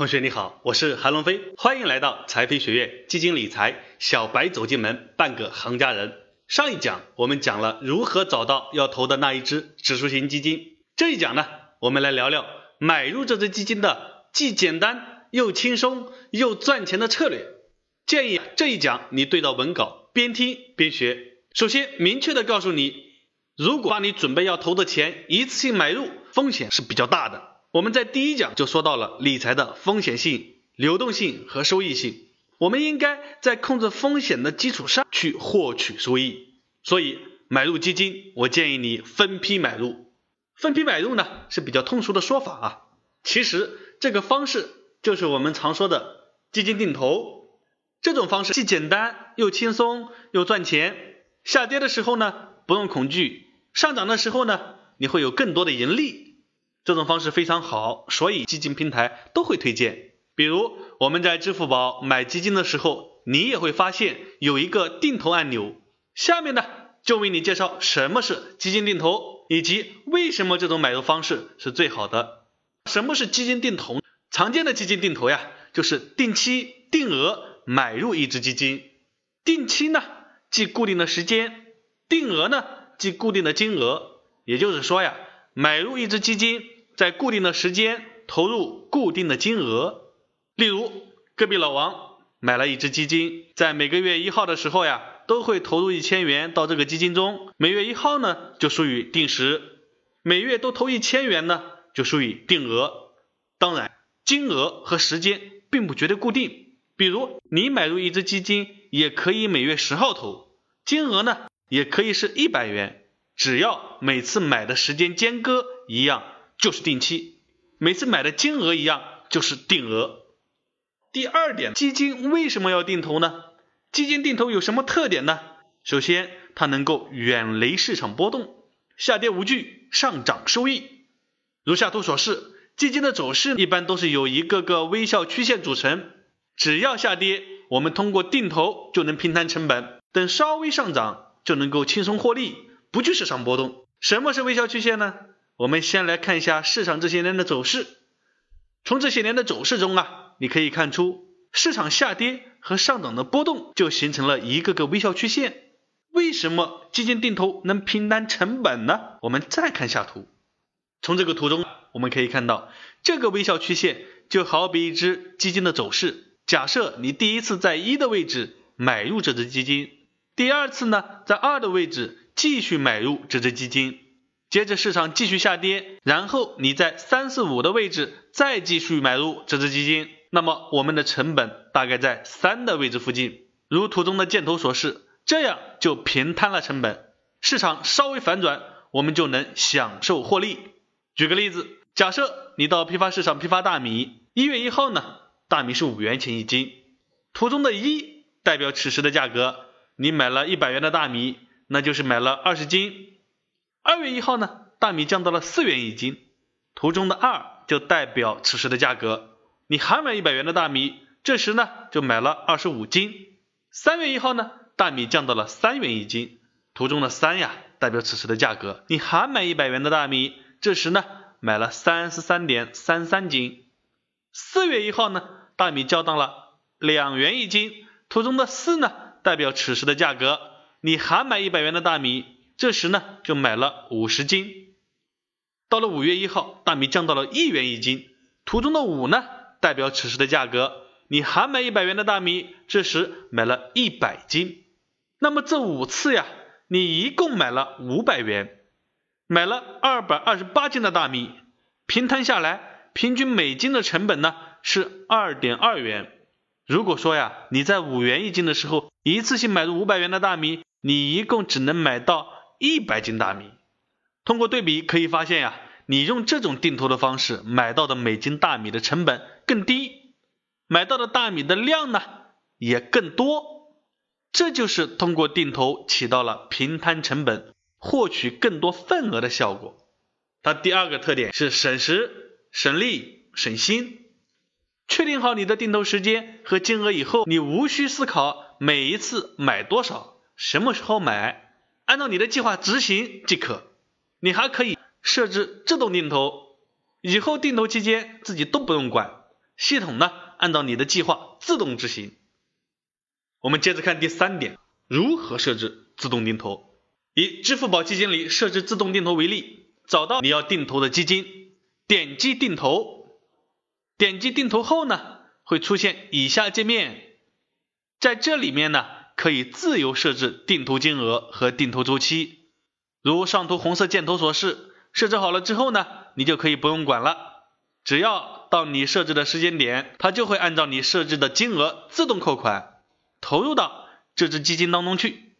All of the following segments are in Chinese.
同学你好，我是韩龙飞，欢迎来到财飞学院基金理财小白走进门，半个行家人。上一讲我们讲了如何找到要投的那一只指数型基金，这一讲呢，我们来聊聊买入这只基金的既简单又轻松又赚钱的策略。建议这一讲你对照文稿，边听边学。首先明确的告诉你，如果把你准备要投的钱一次性买入，风险是比较大的。我们在第一讲就说到了理财的风险性、流动性和收益性，我们应该在控制风险的基础上去获取收益。所以买入基金，我建议你分批买入。分批买入呢是比较通俗的说法啊，其实这个方式就是我们常说的基金定投。这种方式既简单又轻松又赚钱，下跌的时候呢不用恐惧，上涨的时候呢你会有更多的盈利。这种方式非常好，所以基金平台都会推荐。比如我们在支付宝买基金的时候，你也会发现有一个定投按钮。下面呢，就为你介绍什么是基金定投，以及为什么这种买入方式是最好的。什么是基金定投？常见的基金定投呀，就是定期定额买入一只基金。定期呢，即固定的时间；定额呢，即固定的金额。也就是说呀。买入一只基金，在固定的时间投入固定的金额。例如，隔壁老王买了一只基金，在每个月一号的时候呀，都会投入一千元到这个基金中。每月一号呢，就属于定时；每月都投一千元呢，就属于定额。当然，金额和时间并不绝对固定。比如，你买入一只基金，也可以每月十号投，金额呢，也可以是一百元。只要每次买的时间间隔一样，就是定期；每次买的金额一样，就是定额。第二点，基金为什么要定投呢？基金定投有什么特点呢？首先，它能够远离市场波动，下跌无惧，上涨收益。如下图所示，基金的走势一般都是由一个个微笑曲线组成。只要下跌，我们通过定投就能平摊成本；等稍微上涨，就能够轻松获利。不惧市场波动。什么是微笑曲线呢？我们先来看一下市场这些年的走势。从这些年的走势中啊，你可以看出市场下跌和上涨的波动就形成了一个个微笑曲线。为什么基金定投能平摊成本呢？我们再看下图。从这个图中我们可以看到，这个微笑曲线就好比一只基金的走势。假设你第一次在一的位置买入这只基金，第二次呢在二的位置。继续买入这只基金，接着市场继续下跌，然后你在三四五的位置再继续买入这只基金，那么我们的成本大概在三的位置附近，如图中的箭头所示，这样就平摊了成本。市场稍微反转，我们就能享受获利。举个例子，假设你到批发市场批发大米，一月一号呢，大米是五元钱一斤，图中的一代表此时的价格，你买了一百元的大米。那就是买了二十斤。二月一号呢，大米降到了四元一斤，图中的二就代表此时的价格。你还买一百元的大米，这时呢就买了二十五斤。三月一号呢，大米降到了三元一斤，图中的三呀代表此时的价格。你还买一百元的大米，这时呢买了三十三点三三斤。四月一号呢，大米降到了两元一斤，图中的四呢代表此时的价格。你还买一百元的大米，这时呢就买了五十斤。到了五月一号，大米降到了一元一斤，图中的五呢代表此时的价格。你还买一百元的大米，这时买了一百斤。那么这五次呀，你一共买了五百元，买了二百二十八斤的大米，平摊下来，平均每斤的成本呢是二点二元。如果说呀，你在五元一斤的时候，一次性买入五百元的大米。你一共只能买到一百斤大米。通过对比可以发现呀，你用这种定投的方式买到的每斤大米的成本更低，买到的大米的量呢也更多。这就是通过定投起到了平摊成本、获取更多份额的效果。它第二个特点是省时、省力、省心。确定好你的定投时间和金额以后，你无需思考每一次买多少。什么时候买？按照你的计划执行即可。你还可以设置自动定投，以后定投期间自己都不用管，系统呢按照你的计划自动执行。我们接着看第三点，如何设置自动定投？以支付宝基金里设置自动定投为例，找到你要定投的基金，点击定投，点击定投后呢，会出现以下界面，在这里面呢，可以自由设置定投金额和定投周期。如上图红色箭头所示，设置好了之后呢，你就可以不用管了，只要到你设置的时间点，它就会按照你设置的金额自动扣款，投入到这只基金当中去。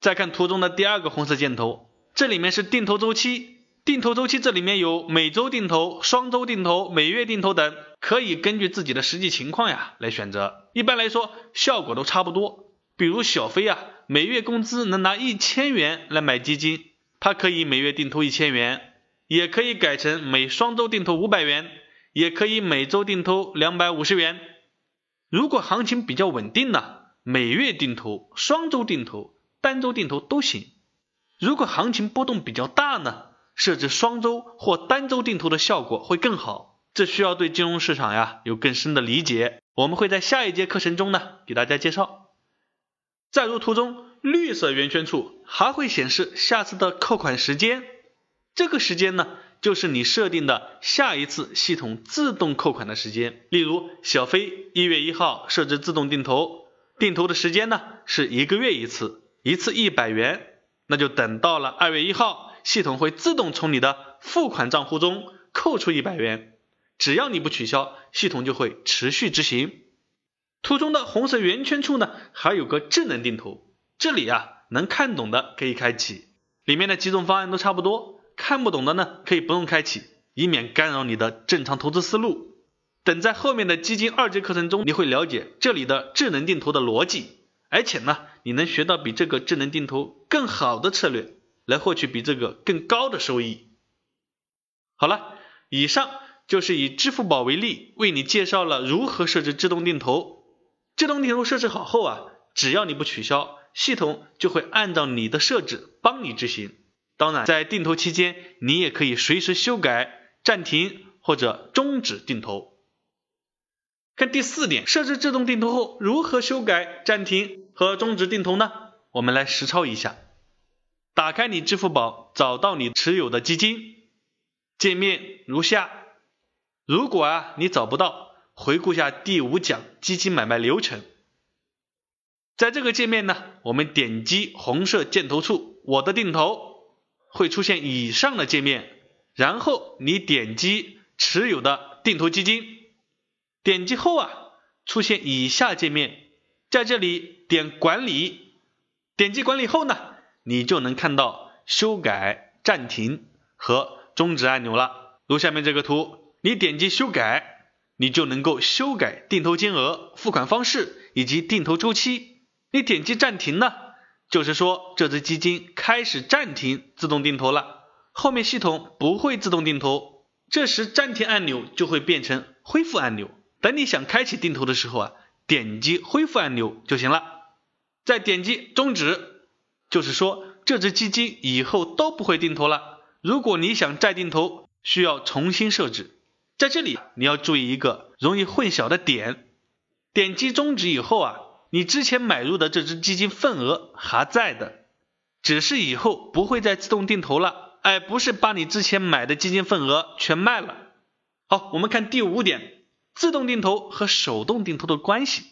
再看图中的第二个红色箭头，这里面是定投周期，定投周期这里面有每周定投、双周定投、每月定投等，可以根据自己的实际情况呀来选择。一般来说，效果都差不多。比如小飞啊，每月工资能拿一千元来买基金。他可以每月定投一千元，也可以改成每双周定投五百元，也可以每周定投两百五十元。如果行情比较稳定呢，每月定投、双周定投、单周定投都行。如果行情波动比较大呢，设置双周或单周定投的效果会更好。这需要对金融市场呀有更深的理解，我们会在下一节课程中呢给大家介绍。再如图中。绿色圆圈处还会显示下次的扣款时间，这个时间呢，就是你设定的下一次系统自动扣款的时间。例如，小飞一月一号设置自动定投，定投的时间呢是一个月一次，一次一百元，那就等到了二月一号，系统会自动从你的付款账户中扣出一百元，只要你不取消，系统就会持续执行。图中的红色圆圈处呢，还有个智能定投。这里啊，能看懂的可以开启，里面的几种方案都差不多，看不懂的呢可以不用开启，以免干扰你的正常投资思路。等在后面的基金二级课程中，你会了解这里的智能定投的逻辑，而且呢，你能学到比这个智能定投更好的策略，来获取比这个更高的收益。好了，以上就是以支付宝为例，为你介绍了如何设置自动定投。自动定投设置好后啊，只要你不取消。系统就会按照你的设置帮你执行。当然，在定投期间，你也可以随时修改、暂停或者终止定投。看第四点，设置自动定投后如何修改、暂停和终止定投呢？我们来实操一下。打开你支付宝，找到你持有的基金，界面如下。如果啊你找不到，回顾一下第五讲基金买卖流程。在这个界面呢，我们点击红色箭头处，我的定投会出现以上的界面，然后你点击持有的定投基金，点击后啊，出现以下界面，在这里点管理，点击管理后呢，你就能看到修改、暂停和终止按钮了。如下面这个图，你点击修改，你就能够修改定投金额、付款方式以及定投周期。你点击暂停呢，就是说这只基金开始暂停自动定投了，后面系统不会自动定投，这时暂停按钮就会变成恢复按钮。等你想开启定投的时候啊，点击恢复按钮就行了。再点击终止，就是说这只基金以后都不会定投了。如果你想再定投，需要重新设置。在这里你要注意一个容易混淆的点，点击终止以后啊。你之前买入的这只基金份额还在的，只是以后不会再自动定投了，而不是把你之前买的基金份额全卖了。好，我们看第五点，自动定投和手动定投的关系。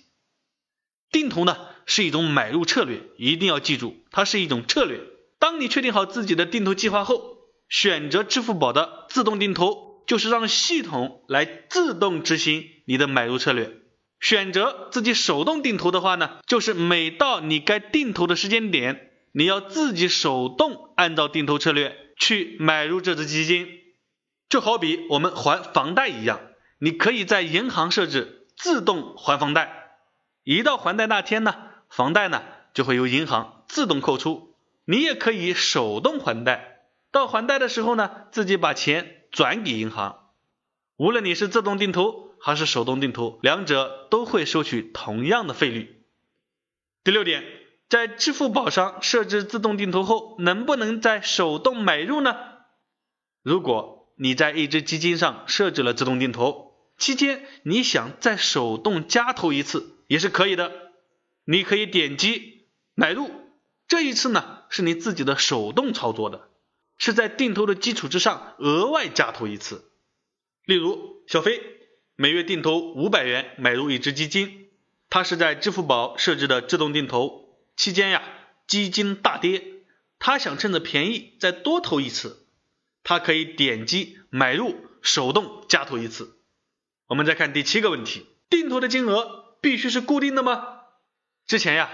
定投呢是一种买入策略，一定要记住，它是一种策略。当你确定好自己的定投计划后，选择支付宝的自动定投，就是让系统来自动执行你的买入策略。选择自己手动定投的话呢，就是每到你该定投的时间点，你要自己手动按照定投策略去买入这只基金。就好比我们还房贷一样，你可以在银行设置自动还房贷，一到还贷那天呢，房贷呢就会由银行自动扣除。你也可以手动还贷，到还贷的时候呢，自己把钱转给银行。无论你是自动定投。还是手动定投，两者都会收取同样的费率。第六点，在支付宝上设置自动定投后，能不能再手动买入呢？如果你在一只基金上设置了自动定投，期间你想再手动加投一次也是可以的，你可以点击买入，这一次呢是你自己的手动操作的，是在定投的基础之上额外加投一次。例如小飞每月定投五百元买入一只基金，他是在支付宝设置的自动定投，期间呀基金大跌，他想趁着便宜再多投一次，他可以点击买入，手动加投一次。我们再看第七个问题，定投的金额必须是固定的吗？之前呀，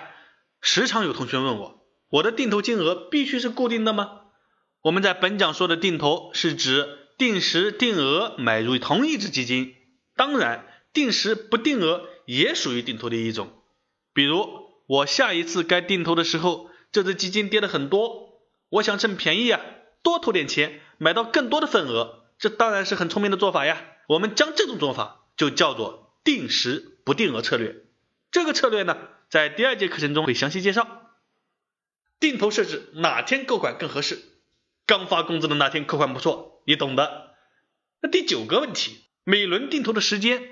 时常有同学问我，我的定投金额必须是固定的吗？我们在本讲说的定投是指定时定额买入同一只基金，当然定时不定额也属于定投的一种。比如我下一次该定投的时候，这只基金跌的很多，我想趁便宜啊，多投点钱买到更多的份额，这当然是很聪明的做法呀。我们将这种做法就叫做定时不定额策略。这个策略呢，在第二节课程中会详细介绍。定投设置哪天购款更合适？刚发工资的那天扣款不错，你懂的。那第九个问题，每轮定投的时间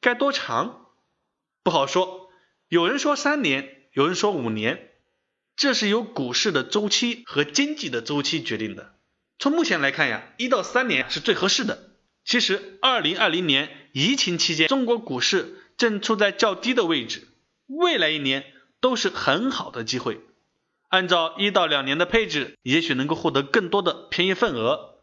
该多长？不好说，有人说三年，有人说五年，这是由股市的周期和经济的周期决定的。从目前来看呀，一到三年是最合适的。其实，二零二零年疫情期间，中国股市正处在较低的位置，未来一年都是很好的机会。按照一到两年的配置，也许能够获得更多的便宜份额。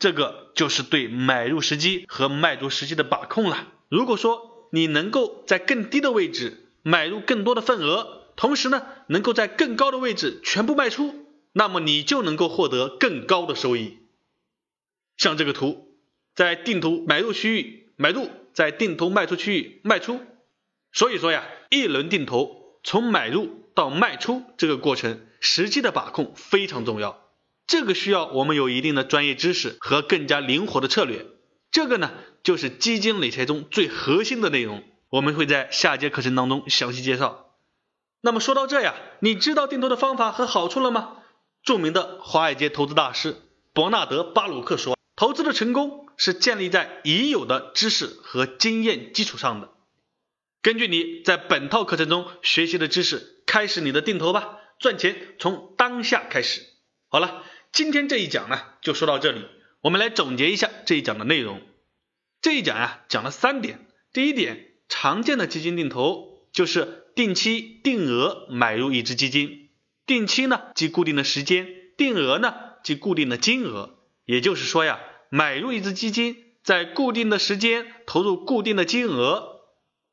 这个就是对买入时机和卖出时机的把控了。如果说你能够在更低的位置买入更多的份额，同时呢，能够在更高的位置全部卖出，那么你就能够获得更高的收益。像这个图。在定投买入区域买入，在定投卖出区域卖出。所以说呀，一轮定投从买入到卖出这个过程，时机的把控非常重要。这个需要我们有一定的专业知识和更加灵活的策略。这个呢，就是基金理财中最核心的内容。我们会在下节课程当中详细介绍。那么说到这呀，你知道定投的方法和好处了吗？著名的华尔街投资大师伯纳德·巴鲁克说。投资的成功是建立在已有的知识和经验基础上的。根据你在本套课程中学习的知识，开始你的定投吧，赚钱从当下开始。好了，今天这一讲呢就说到这里，我们来总结一下这一讲的内容。这一讲呀讲了三点，第一点，常见的基金定投就是定期定额买入一只基金，定期呢即固定的时间，定额呢即固定的金额。也就是说呀，买入一只基金，在固定的时间投入固定的金额。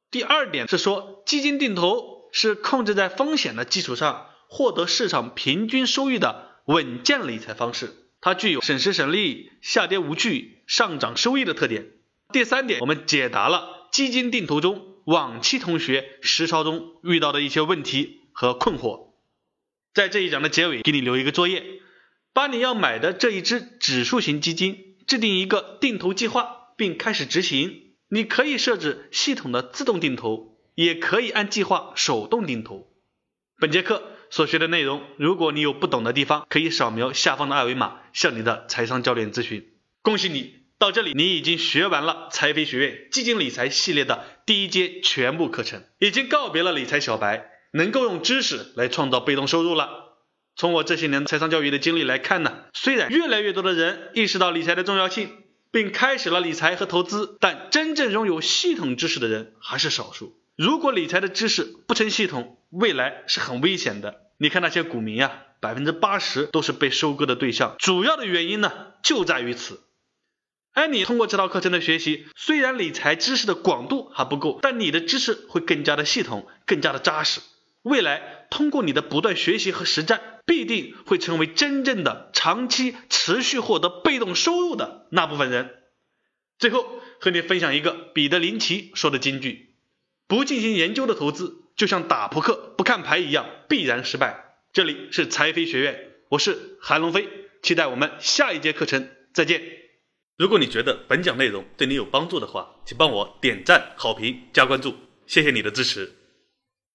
第二点是说，基金定投是控制在风险的基础上获得市场平均收益的稳健理财方式，它具有省时省力、下跌无惧、上涨收益的特点。第三点，我们解答了基金定投中往期同学实操中遇到的一些问题和困惑。在这一讲的结尾，给你留一个作业。把你要买的这一只指数型基金制定一个定投计划，并开始执行。你可以设置系统的自动定投，也可以按计划手动定投。本节课所学的内容，如果你有不懂的地方，可以扫描下方的二维码向你的财商教练咨询。恭喜你，到这里你已经学完了财飞学院基金理财系列的第一阶全部课程，已经告别了理财小白，能够用知识来创造被动收入了。从我这些年财商教育的经历来看呢，虽然越来越多的人意识到理财的重要性，并开始了理财和投资，但真正拥有系统知识的人还是少数。如果理财的知识不成系统，未来是很危险的。你看那些股民啊，百分之八十都是被收割的对象，主要的原因呢就在于此。而你通过这套课程的学习，虽然理财知识的广度还不够，但你的知识会更加的系统，更加的扎实。未来通过你的不断学习和实战。必定会成为真正的长期持续获得被动收入的那部分人。最后和你分享一个彼得林奇说的金句：不进行研究的投资，就像打扑克不看牌一样，必然失败。这里是财飞学院，我是韩龙飞，期待我们下一节课程再见。如果你觉得本讲内容对你有帮助的话，请帮我点赞、好评、加关注，谢谢你的支持。